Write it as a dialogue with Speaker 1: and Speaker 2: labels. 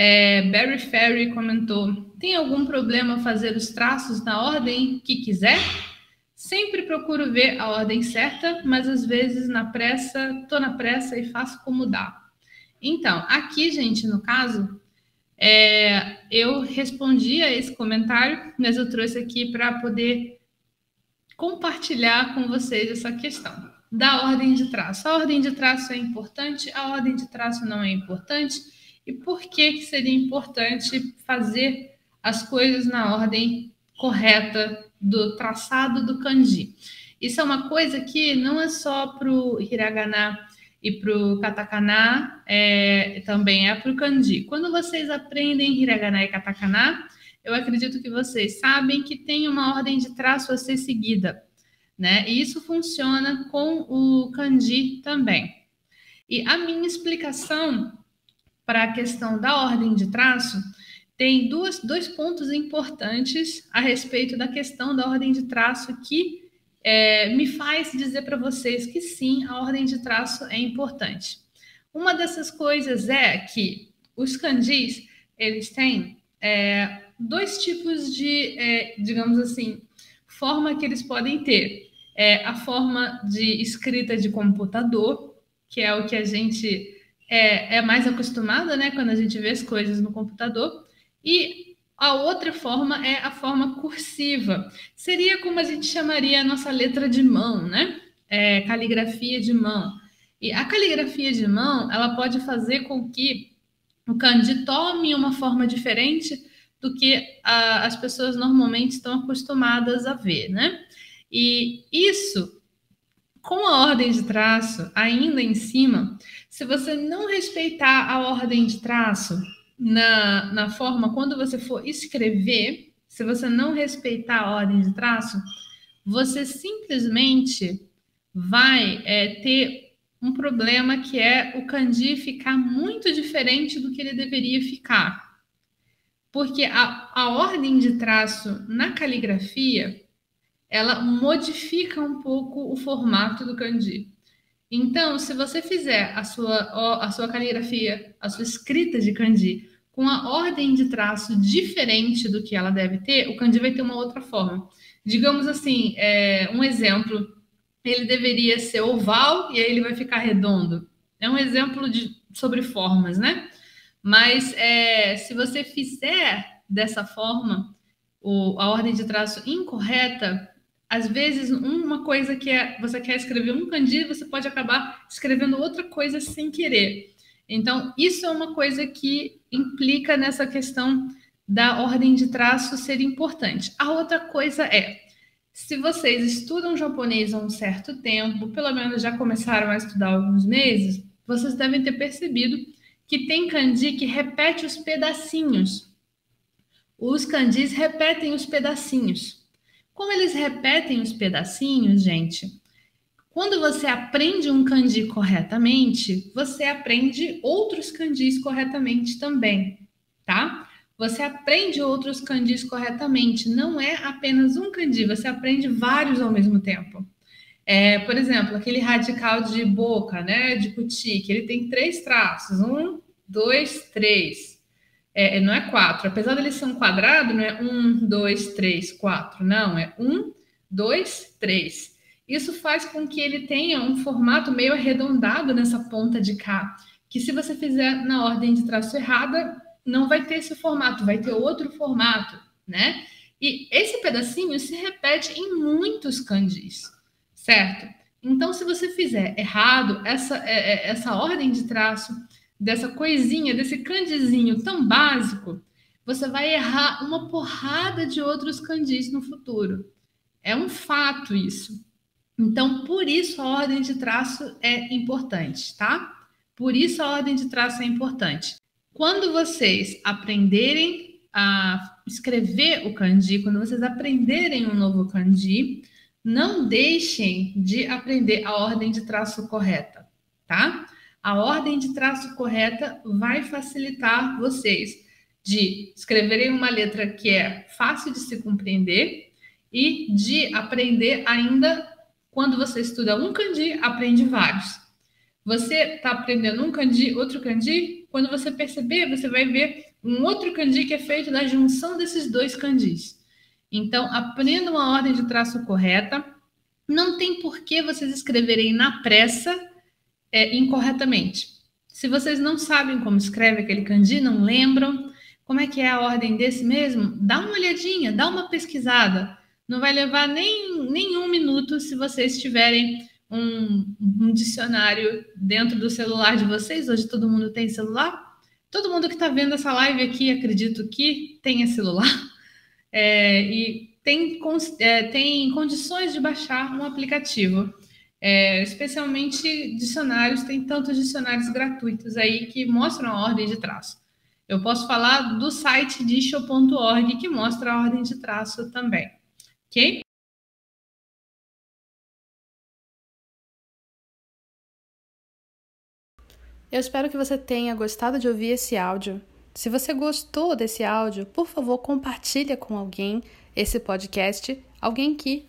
Speaker 1: é, Barry Ferry comentou: tem algum problema fazer os traços na ordem que quiser? Sempre procuro ver a ordem certa, mas às vezes na pressa, tô na pressa e faço como dá. Então, aqui, gente, no caso, é, eu respondi a esse comentário, mas eu trouxe aqui para poder compartilhar com vocês essa questão da ordem de traço. A ordem de traço é importante, a ordem de traço não é importante e por que, que seria importante fazer as coisas na ordem correta do traçado do kanji. Isso é uma coisa que não é só para o hiragana e para o katakana, é, também é para o kanji. Quando vocês aprendem hiragana e katakana, eu acredito que vocês sabem que tem uma ordem de traço a ser seguida, né? E isso funciona com o kanji também. E a minha explicação para a questão da ordem de traço, tem duas, dois pontos importantes a respeito da questão da ordem de traço que é, me faz dizer para vocês que sim, a ordem de traço é importante. Uma dessas coisas é que os kanjis, eles têm é, dois tipos de, é, digamos assim, forma que eles podem ter. É a forma de escrita de computador, que é o que a gente é, é mais acostumada, né, quando a gente vê as coisas no computador, e a outra forma é a forma cursiva. Seria como a gente chamaria a nossa letra de mão, né? É, caligrafia de mão. E a caligrafia de mão, ela pode fazer com que o kanji tome uma forma diferente do que a, as pessoas normalmente estão acostumadas a ver, né? E isso com a ordem de traço ainda em cima, se você não respeitar a ordem de traço na, na forma quando você for escrever, se você não respeitar a ordem de traço, você simplesmente vai é, ter um problema que é o kanji ficar muito diferente do que ele deveria ficar. Porque a, a ordem de traço na caligrafia ela modifica um pouco o formato do kanji. Então, se você fizer a sua, a sua caligrafia, a sua escrita de kanji com a ordem de traço diferente do que ela deve ter, o kanji vai ter uma outra forma. Digamos assim, é, um exemplo, ele deveria ser oval e aí ele vai ficar redondo. É um exemplo de, sobre formas, né? Mas é, se você fizer dessa forma, o, a ordem de traço incorreta, às vezes, uma coisa que é, você quer escrever um kanji, você pode acabar escrevendo outra coisa sem querer. Então, isso é uma coisa que implica nessa questão da ordem de traço ser importante. A outra coisa é, se vocês estudam japonês há um certo tempo, pelo menos já começaram a estudar há alguns meses, vocês devem ter percebido que tem kanji que repete os pedacinhos. Os kanjis repetem os pedacinhos. Como eles repetem os pedacinhos, gente, quando você aprende um kanji corretamente, você aprende outros kanjis corretamente também, tá? Você aprende outros kanjis corretamente, não é apenas um kanji, você aprende vários ao mesmo tempo. É, por exemplo, aquele radical de boca, né, de kuti, que ele tem três traços, um, dois, três é, não é quatro. Apesar dele ser um quadrado, não é um, dois, três, quatro. Não, é um, dois, três. Isso faz com que ele tenha um formato meio arredondado nessa ponta de cá, que se você fizer na ordem de traço errada, não vai ter esse formato, vai ter outro formato, né? E esse pedacinho se repete em muitos kanjis, certo? Então, se você fizer errado essa, é, é, essa ordem de traço, dessa coisinha, desse candizinho tão básico, você vai errar uma porrada de outros candis no futuro. É um fato isso. Então, por isso a ordem de traço é importante, tá? Por isso a ordem de traço é importante. Quando vocês aprenderem a escrever o kanji, quando vocês aprenderem um novo kanji, não deixem de aprender a ordem de traço correta, tá? A ordem de traço correta vai facilitar vocês de escreverem uma letra que é fácil de se compreender e de aprender ainda quando você estuda um kanji, aprende vários. Você está aprendendo um kanji, outro kanji, quando você perceber, você vai ver um outro kanji que é feito da junção desses dois kanjis. Então, aprenda uma ordem de traço correta. Não tem por que vocês escreverem na pressa é, incorretamente. Se vocês não sabem como escreve aquele kanji, não lembram como é que é a ordem desse mesmo, dá uma olhadinha, dá uma pesquisada. Não vai levar nem, nem um minuto se vocês tiverem um, um dicionário dentro do celular de vocês. Hoje todo mundo tem celular. Todo mundo que está vendo essa live aqui, acredito que tenha celular é, e tem, é, tem condições de baixar um aplicativo. É, especialmente dicionários, tem tantos dicionários gratuitos aí que mostram a ordem de traço. Eu posso falar do site disho.org que mostra a ordem de traço também, ok?
Speaker 2: Eu espero que você tenha gostado de ouvir esse áudio. Se você gostou desse áudio, por favor, compartilha com alguém esse podcast, alguém que